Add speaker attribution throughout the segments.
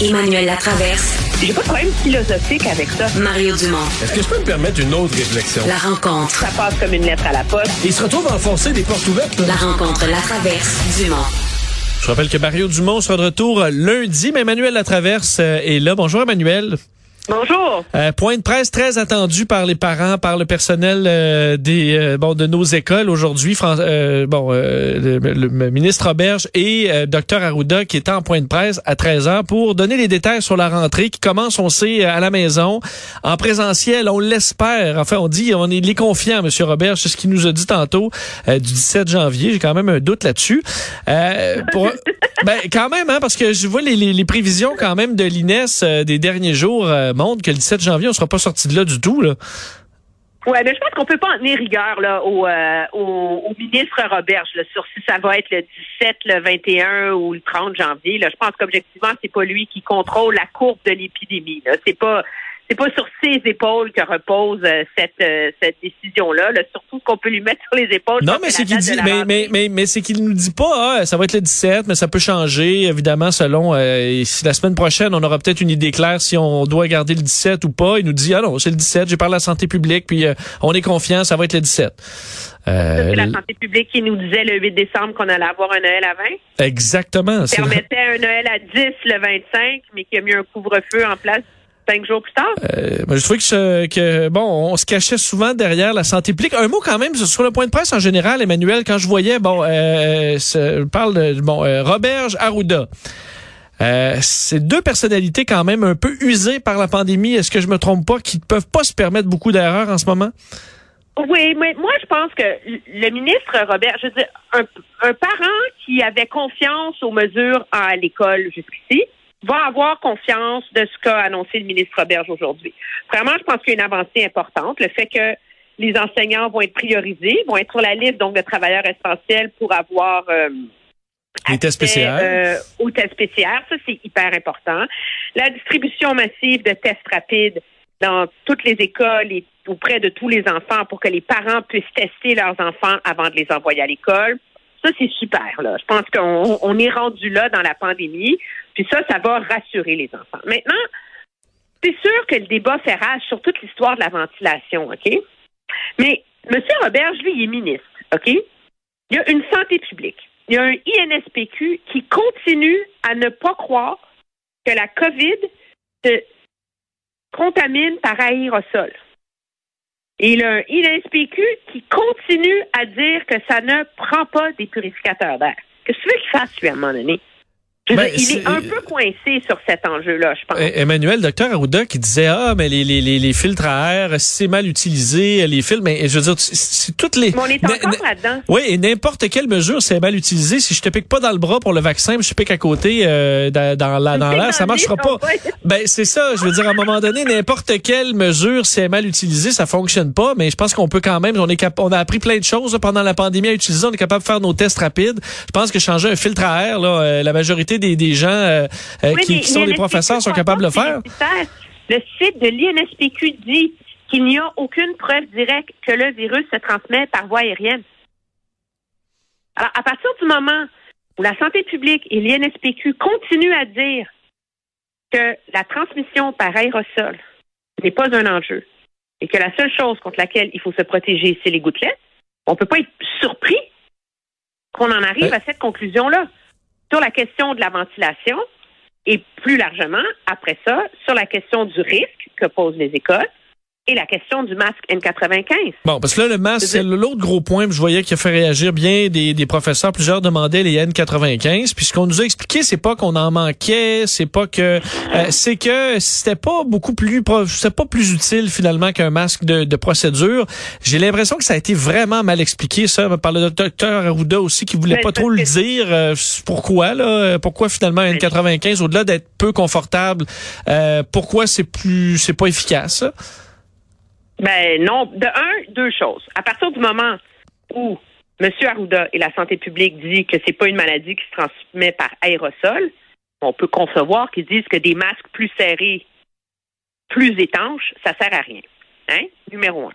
Speaker 1: Emmanuel Latraverse.
Speaker 2: J'ai pas de problème philosophique avec ça.
Speaker 1: Mario Dumont.
Speaker 3: Est-ce que je peux me permettre une autre réflexion?
Speaker 1: La rencontre.
Speaker 2: Ça passe comme une lettre à la poste.
Speaker 3: Il se retrouve à enfoncer des portes ouvertes. là.
Speaker 1: La rencontre Latraverse. Dumont.
Speaker 3: Je rappelle que Mario Dumont sera de retour lundi, mais Emmanuel Latraverse euh, est là. Bonjour Emmanuel.
Speaker 2: Bonjour.
Speaker 3: Euh, point de presse très attendu par les parents, par le personnel euh, des euh, bon de nos écoles aujourd'hui. Euh, bon, euh, le, le ministre Roberge et euh, Dr Arruda qui étaient en point de presse à 13 h pour donner les détails sur la rentrée qui commence, on sait, à la maison, en présentiel. On l'espère. Enfin, on dit, on est les confiants, Monsieur Roberge, c'est ce qu'il nous a dit tantôt euh, du 17 janvier. J'ai quand même un doute là-dessus. Euh, pour, ben, quand même, hein, parce que je vois les, les, les prévisions quand même de l'INES euh, des derniers jours euh, montrent que le 17 janvier, on sera pas sorti de là du tout. Là.
Speaker 2: Ouais, mais je pense qu'on peut pas en tenir rigueur là, au, euh, au, au ministre Roberge là, sur si ça va être le 17, le 21 ou le 30 janvier. Là. Je pense qu'objectivement, c'est pas lui qui contrôle la courbe de l'épidémie. C'est pas c'est pas sur ses épaules que repose euh, cette euh, cette décision-là. Là. Surtout qu'on peut lui mettre sur les épaules.
Speaker 3: Non, mais c'est qu'il dit, mais, mais, mais, mais c'est qu'il nous dit pas, ah, ça va être le 17, mais ça peut changer, évidemment, selon euh, si la semaine prochaine, on aura peut-être une idée claire si on doit garder le 17 ou pas. Il nous dit, ah non, c'est le 17, j'ai parlé à la santé publique, puis euh, on est confiant, ça va être le 17.
Speaker 2: Ça,
Speaker 3: Euh,
Speaker 2: c'est la santé publique qui nous disait le 8 décembre qu'on allait avoir un Noël à 20.
Speaker 3: exactement. c'est-
Speaker 2: permettait un Noël à 10 le 25, mais qui a mis un couvre-feu en place cinq jours plus tard.
Speaker 3: Euh, moi, je trouvais que, ce- que bon, on se cachait souvent derrière la santé publique. Un mot quand même sur le point de presse en général, Emmanuel, quand je voyais, bon, euh, je parle de bon, euh, Roberge Arruda. Euh, c'est deux personnalités quand même un peu usées par la pandémie. Est-ce que je me trompe pas, qui ne peuvent pas se permettre beaucoup d'erreurs en ce moment?
Speaker 2: Oui, mais moi, je pense que le ministre Robert, je veux dire, un, un parent qui avait confiance aux mesures à l'école jusqu'ici va avoir confiance de ce qu'a annoncé le ministre Roberge aujourd'hui. Vraiment, je pense qu'il y a une avancée importante. Le fait que les enseignants vont être priorisés, vont être sur la liste donc de travailleurs essentiels pour avoir euh,
Speaker 3: Les tests PCR.
Speaker 2: euh, aux tests PCR, ça c'est hyper important. La distribution massive de tests rapides dans toutes les écoles et auprès de tous les enfants pour que les parents puissent tester leurs enfants avant de les envoyer à l'école. Ça, c'est super. Là. Je pense qu'on on est rendu là dans la pandémie. Puis ça, ça va rassurer les enfants. Maintenant, c'est sûr que le débat fait rage sur toute l'histoire de la ventilation, OK? Mais M. Roberge, lui, il est ministre, OK? Il y a une santé publique. Il y a un INSPQ qui continue à ne pas croire que la COVID se contamine par aérosol. Et il y a un INSPQ qui continue à dire que ça ne prend pas des purificateurs d'air. Que tu veux qu'il fasse, lui, à un moment donné?
Speaker 3: Ben,
Speaker 2: il est
Speaker 3: c'est-
Speaker 2: un peu coincé sur cet enjeu-là, je pense.
Speaker 3: Eh, Emmanuel, docteur Arruda, qui disait ah mais les, les, les, les filtres à air, si c'est mal utilisé, les filtres, mais je veux dire, c'est- c'est toutes les.
Speaker 2: Mais on est encore là-dedans.
Speaker 3: Oui, et n'importe quelle mesure, c'est mal utilisé. Si je te pique pas dans le bras pour le vaccin, mais je te pique à côté euh, dans, dans la- dans l'air, ça marchera pas. Ben c'est ça. Je veux dire, à un moment donné, n'importe quelle mesure, si elle est mal utilisée, ça fonctionne pas. Mais je pense qu'on peut quand même. On est cap- on a appris plein de choses là, pendant la pandémie à utiliser. On est capable de faire nos tests rapides. Je pense que changer un filtre à air, là, euh, la majorité des, des gens euh, euh,
Speaker 2: Oui,
Speaker 3: qui, qui sont des professeurs sont capables de le faire.
Speaker 2: Le site de l'INSPQ dit qu'il n'y a aucune preuve directe que le virus se transmet par voie aérienne. Alors, à partir du moment où la santé publique et l'INSPQ continuent à dire que la transmission par aérosol n'est pas un enjeu et que la seule chose contre laquelle il faut se protéger, c'est les gouttelettes, on ne peut pas être surpris qu'on en arrive
Speaker 3: Ouais.
Speaker 2: à cette conclusion-là. Sur la question de la ventilation, et plus largement, après ça, sur la question du risque que posent les écoles, et la question du masque N95.
Speaker 3: Bon, parce que là, le masque, c'est l'autre gros point, je voyais qu'il a fait réagir bien des, des professeurs. Plusieurs demandaient les N95. Puis ce qu'on nous a expliqué, c'est pas qu'on en manquait, c'est pas que, euh, c'est que c'était pas beaucoup plus, c'était pas plus utile finalement qu'un masque de, de procédure. J'ai l'impression que ça a été vraiment mal expliqué, ça, par le docteur Arruda aussi, qui voulait pas trop le dire. Euh, pourquoi, là? Pourquoi finalement un N95, au-delà d'être peu confortable, euh, pourquoi c'est plus, c'est pas efficace, ça?
Speaker 2: Ben non. De un, deux choses. À partir du moment où M. Arruda et la santé publique disent que c'est pas une maladie qui se transmet par aérosol, on peut concevoir qu'ils disent que des masques plus serrés, plus étanches, ça sert à rien. Hein? Numéro un.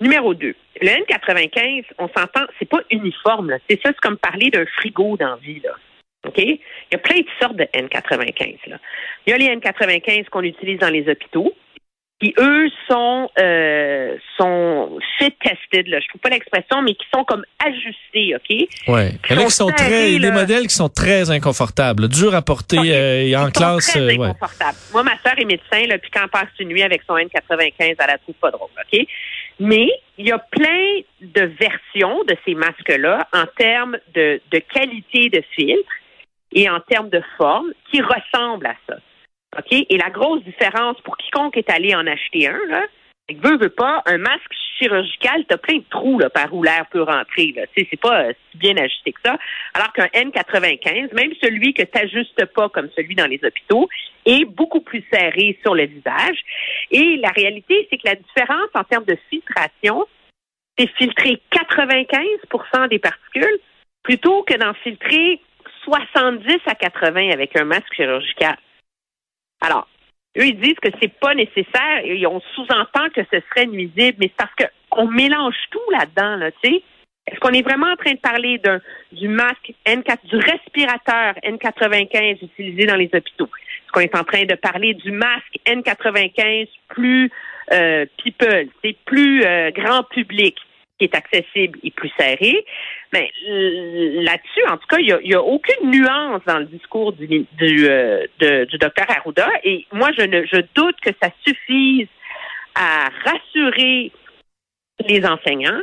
Speaker 2: Numéro deux, le N95, on s'entend, c'est pas uniforme. C'est ça, c'est comme parler d'un frigo dans la vie. Là. OK? Il y a plein de sortes de N95. Là. Il y a les N95 qu'on utilise dans les hôpitaux, qui eux sont euh, sont fit tested. Là. Je trouve pas l'expression, mais qui sont comme ajustés. OK?
Speaker 3: Ouais. Il y en a qui
Speaker 2: sont
Speaker 3: très, des modèles qui sont très inconfortables, dur à porter
Speaker 2: Ok.
Speaker 3: euh, et en
Speaker 2: Ils sont
Speaker 3: classe.
Speaker 2: très
Speaker 3: euh, ouais.
Speaker 2: Moi, ma soeur est médecin, là, puis quand elle passe une nuit avec son N95, elle la trouve pas drôle, OK? Mais il y a plein de versions de ces masques-là en termes de, de qualité de filtre et en termes de forme qui ressemblent à ça. OK? Et la grosse différence pour quiconque est allé en acheter un, là, c'est veut, veut pas, un masque chirurgical, t'as plein de trous là, par où l'air peut rentrer. Là. Sais, c'est pas euh, si bien ajusté que ça. Alors qu'un N95, même celui que t'ajustes pas comme celui dans les hôpitaux, est beaucoup plus serré sur le visage. Et la réalité, c'est que la différence en termes de filtration, c'est filtrer 95% des particules plutôt que d'en filtrer 70 à 80 avec un masque chirurgical. Alors, eux, ils disent que c'est pas nécessaire et on sous-entend que ce serait nuisible, mais c'est parce qu'on mélange tout là-dedans, là, tu sais. Est-ce qu'on est vraiment en train de parler d'un du masque N4, du respirateur N95 utilisé dans les hôpitaux? Est-ce qu'on est en train de parler du masque N95 plus euh, people, c'est plus euh, grand public, qui est accessible et plus serré? Mais euh, là-dessus, en tout cas, il n'y a, aucune nuance dans le discours du, euh, docteur Arruda. Et moi, je, ne, doute que ça suffise à rassurer les enseignants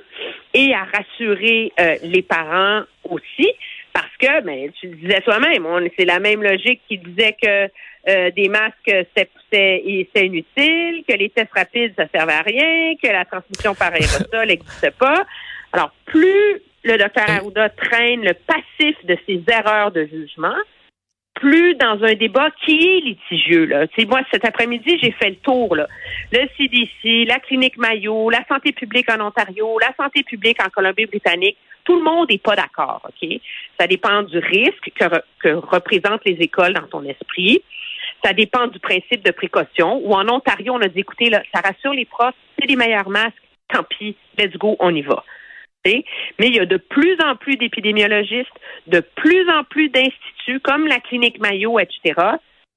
Speaker 2: et à rassurer euh, les parents aussi, parce que, ben, tu le disais toi-même, on- c'est la même logique qui disait que euh, des masques, c'est inutile, que les tests rapides, ça servait à rien, que la transmission par aérosol n'existe pas. Alors, plus le docteur Arruda traîne le passif de ses erreurs de jugement, plus dans un débat qui est litigieux. Là. Moi, cet après-midi, j'ai fait le tour. Là. Le CDC, la clinique Mayo, la santé publique en Ontario, la santé publique en Colombie-Britannique, tout le monde n'est pas d'accord. OK? Ça dépend du risque que, re- que représentent les écoles dans ton esprit. Ça dépend du principe de précaution. Ou en Ontario, on a dit, écoutez, là, ça rassure les profs, c'est les meilleurs masques, tant pis, let's go, on y va. Mais il y a de plus en plus d'épidémiologistes, de plus en plus d'instituts comme la clinique Mayo, etc.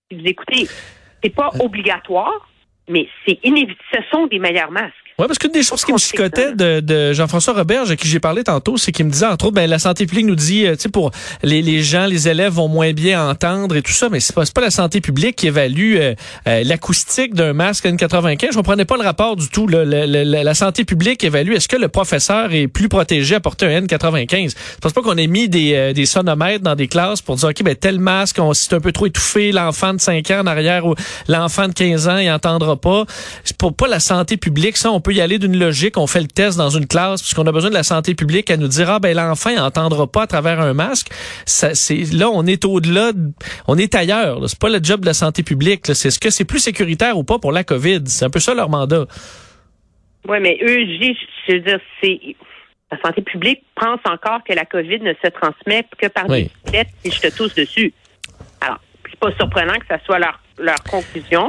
Speaker 2: qui disent, écoutez, c'est pas obligatoire, mais c'est inévitable. Ce sont des meilleurs masques.
Speaker 3: Oui, parce qu'une des choses qui me chicotait de, de Jean-François Roberge, à qui j'ai parlé tantôt, c'est qu'il me disait, entre autres, ben, la santé publique nous dit, euh, tu sais, pour les, les gens, les élèves vont moins bien entendre et tout ça, mais c'est pas, c'est pas la santé publique qui évalue euh, euh, l'acoustique d'un masque N95. Je comprenais pas le rapport du tout. là. Le- le- le- la santé publique évalue, est-ce que le professeur est plus protégé à porter un N95? Je pense pas qu'on ait mis des, euh, des sonomètres dans des classes pour dire, OK, ben, tel masque, on, si un peu trop étouffé, l'enfant de 5 ans en arrière ou l'enfant de 15 ans, il entendra pas. C'est pour pas la santé publique. Ça, on peut y aller d'une logique. On fait le test dans une classe puisqu'on a besoin de la santé publique à nous dire, ah, ben, l'enfant, il entendra pas à travers un masque. Ça, c'est, là, on est au-delà, de- on est ailleurs. C'est pas le job de la santé publique. C'est ce que c'est plus sécuritaire ou pas pour la COVID. C'est un peu ça leur mandat.
Speaker 2: Oui, mais eux, je veux dire, c'est. La santé publique pense encore que la COVID ne se transmet que par
Speaker 3: Oui.
Speaker 2: des bicyclettes si je te tousse dessus. Alors, c'est pas surprenant que ça soit leur, leur conclusion.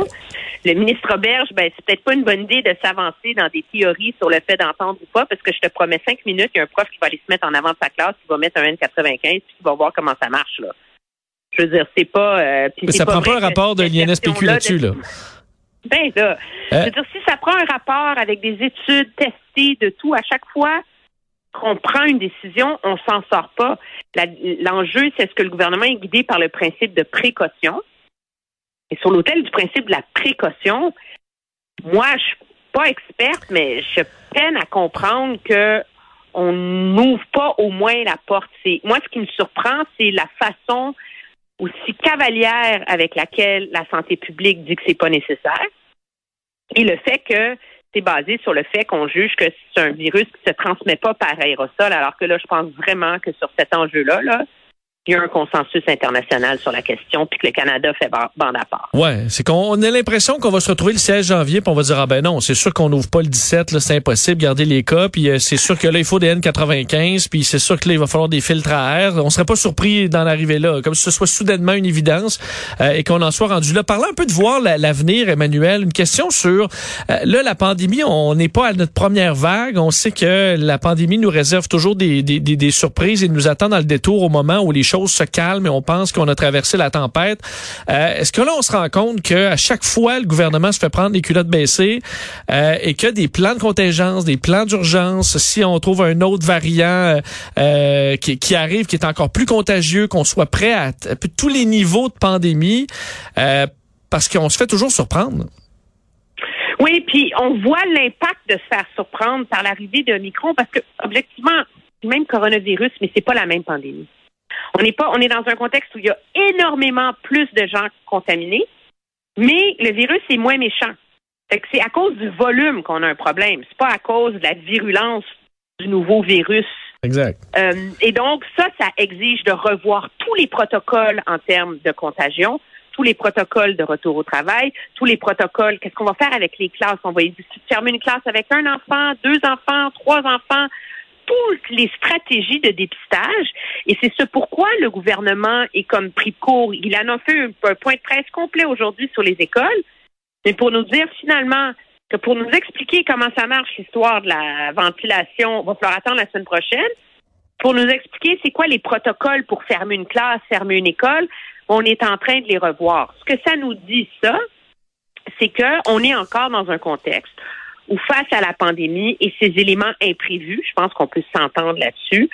Speaker 2: Le ministre Roberge, ben, c'est peut-être pas une bonne idée de s'avancer dans des théories sur le fait d'entendre ou pas, parce que je te promets cinq minutes, il y a un prof qui va aller se mettre en avant de sa classe, qui va mettre un N95, puis qui va voir comment ça marche, là. Je veux dire, c'est pas. euh,
Speaker 3: Mais ça prend pas un rapport de l'INSPQ là-dessus,
Speaker 2: de-
Speaker 3: là.
Speaker 2: ben là,
Speaker 3: Euh.
Speaker 2: je veux dire, si ça prend un rapport avec des études testées de tout, à chaque fois qu'on prend une décision, on s'en sort pas. L'enjeu, c'est est-ce que le gouvernement est guidé par le principe de précaution? Et sur l'autel du principe de la précaution, moi, je pas experte, mais je peine à comprendre que on n'ouvre pas au moins la porte. C'est moi ce qui me surprend, c'est la façon aussi cavalière avec laquelle la santé publique dit que c'est pas nécessaire et le fait que c'est basé sur le fait qu'on juge que c'est un virus qui se transmet pas par aérosol, alors que là, je pense vraiment que sur cet enjeu-là, là, il y a un consensus international sur la question, puis que le Canada fait bande à part.
Speaker 3: Ouais, c'est qu'on a l'impression qu'on va se retrouver le 16 janvier, puis on va dire ah ben non, c'est sûr qu'on n'ouvre pas le 17, là, c'est impossible, garder les cas, puis euh, c'est sûr que là il faut des N95, puis c'est sûr que là il va falloir des filtres à air. On serait pas surpris d'en arriver là, comme si ce soit soudainement une évidence euh, et qu'on en soit rendu là. Parlons un peu de voir l'avenir, Emmanuel. Une question sur euh, là la pandémie, on n'est pas à notre première vague. On sait que la pandémie nous réserve toujours des, des, des, des surprises et nous attend dans le détour au moment où les choses se calment et on pense qu'on a traversé la tempête. Euh, est-ce que là, on se rend compte qu'à chaque fois, le gouvernement se fait prendre les culottes baissées euh, et que des plans de contingence, des plans d'urgence, si on trouve un autre variant euh, qui, arrive, qui est encore plus contagieux, qu'on soit prêt à, tous les niveaux de pandémie, parce qu'on se fait toujours surprendre?
Speaker 2: Oui, puis on voit l'impact de se faire surprendre par l'arrivée de Micron parce que objectivement, même coronavirus, mais c'est pas la même pandémie. On n'est pas, on est dans un contexte où il y a énormément plus de gens contaminés, mais le virus est moins méchant. c'est à cause du volume qu'on a un problème. C'est pas à cause de la virulence du nouveau virus.
Speaker 3: Exact.
Speaker 2: Euh, et donc, ça, ça exige de revoir tous les protocoles en termes de contagion, tous les protocoles de retour au travail, tous les protocoles. Qu'est-ce qu'on va faire avec les classes? On va fermer une classe avec un enfant, deux enfants, trois enfants toutes les stratégies de dépistage. Et c'est ce pourquoi le gouvernement est comme pris court. Il en a fait un, point de presse complet aujourd'hui sur les écoles, mais pour nous dire finalement que pour nous expliquer comment ça marche l'histoire de la ventilation, on va falloir attendre la semaine prochaine. Pour nous expliquer c'est quoi les protocoles pour fermer une classe, fermer une école, on est en train de les revoir. Ce que ça nous dit, ça, c'est qu'on est encore dans un contexte ou face à la pandémie et ces éléments imprévus, je pense qu'on peut s'entendre là-dessus,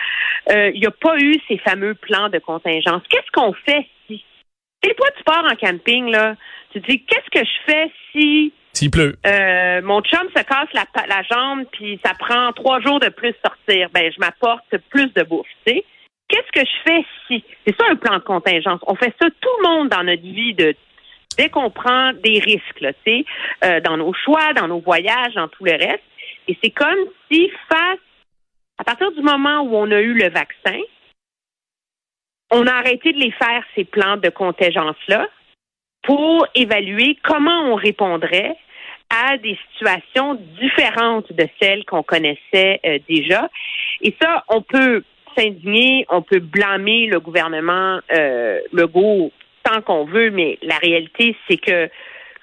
Speaker 2: euh, il n'y a pas eu ces fameux plans de contingence. Qu'est-ce qu'on fait si? Et toi, tu pars en camping, là, tu te dis, qu'est-ce que je fais si...
Speaker 3: S'il pleut.
Speaker 2: Euh, mon chum se casse la, la jambe, puis ça prend trois jours de plus sortir. Ben, je m'apporte plus de bouffe, tu sais. Qu'est-ce que je fais si? C'est ça un plan de contingence. On fait ça tout le monde dans notre vie de dès qu'on prend des risques, là, euh, dans nos choix, dans nos voyages, dans tout le reste. Et c'est comme si face, à partir du moment où on a eu le vaccin, on a arrêté de les faire, ces plans de contingence-là, pour évaluer comment on répondrait à des situations différentes de celles qu'on connaissait euh, déjà. Et ça, on peut s'indigner, on peut blâmer le gouvernement euh, Legault tant qu'on veut, mais la réalité, c'est que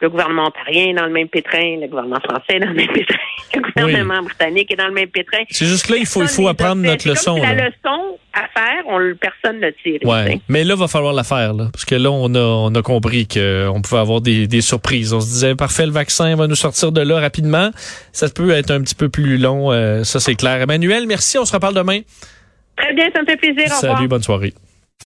Speaker 2: le gouvernement ontarien est dans le même pétrin, le gouvernement français est dans le même pétrin, le gouvernement britannique est dans le même pétrin.
Speaker 3: C'est juste là, il faut, il faut apprendre notre leçon.
Speaker 2: la leçon à faire, on, personne ne tire.
Speaker 3: Ouais. Mais là, il va falloir la faire, là, parce que là, on a, on a compris qu'on pouvait avoir des, des surprises. On se disait, parfait, le vaccin va nous sortir de là rapidement. Ça peut être un petit peu plus long, euh, ça c'est clair. Emmanuel, merci, on se reparle demain.
Speaker 2: Très bien, ça me fait plaisir.
Speaker 3: Salut, bonne soirée.